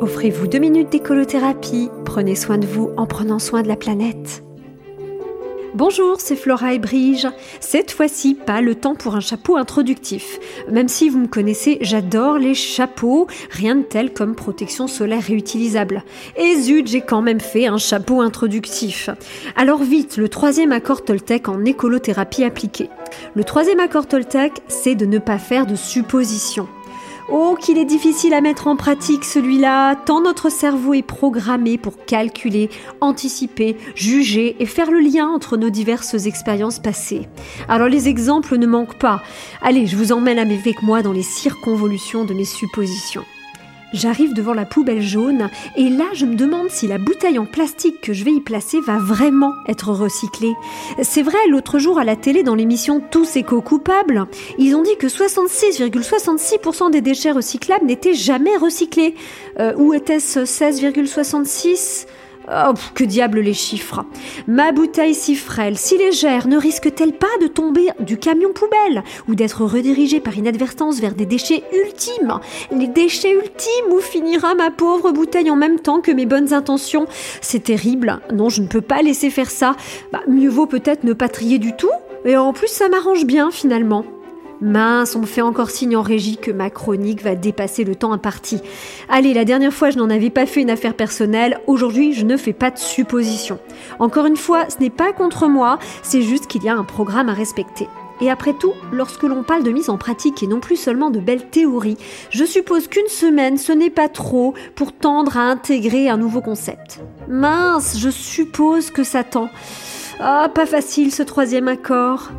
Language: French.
Offrez-vous deux minutes d'écolothérapie. Prenez soin de vous en prenant soin de la planète. Bonjour, c'est Flora et Brige. Cette fois-ci, pas le temps pour un chapeau introductif. Même si vous me connaissez, j'adore les chapeaux, rien de tel comme protection solaire réutilisable. Et zut, j'ai quand même fait un chapeau introductif. Alors vite, le troisième accord Toltec en écolothérapie appliquée. Le troisième accord Toltec, c'est de ne pas faire de suppositions. Oh, qu'il est difficile à mettre en pratique celui-là, tant notre cerveau est programmé pour calculer, anticiper, juger et faire le lien entre nos diverses expériences passées. Alors les exemples ne manquent pas. Allez, je vous emmène avec moi dans les circonvolutions de mes suppositions. J'arrive devant la poubelle jaune et là je me demande si la bouteille en plastique que je vais y placer va vraiment être recyclée. C'est vrai, l'autre jour à la télé dans l'émission Tous éco-coupables, ils ont dit que 66,66% des déchets recyclables n'étaient jamais recyclés. Euh, où était-ce 16,66 Oh, que diable les chiffres Ma bouteille si frêle, si légère, ne risque-t-elle pas de tomber du camion poubelle ou d'être redirigée par inadvertance vers des déchets ultimes? Les déchets ultimes où finira ma pauvre bouteille en même temps que mes bonnes intentions? C'est terrible. Non, je ne peux pas laisser faire ça. Bah, mieux vaut peut-être ne pas trier du tout. Et en plus, ça m'arrange bien finalement. Mince, on me fait encore signe en régie que ma chronique va dépasser le temps imparti. Allez, la dernière fois je n'en avais pas fait une affaire personnelle, aujourd'hui je ne fais pas de suppositions. Encore une fois, ce n'est pas contre moi, c'est juste qu'il y a un programme à respecter. Et après tout, lorsque l'on parle de mise en pratique et non plus seulement de belles théories, je suppose qu'une semaine, ce n'est pas trop pour tendre à intégrer un nouveau concept. Mince, je suppose que ça tend. Ah, pas facile ce troisième accord.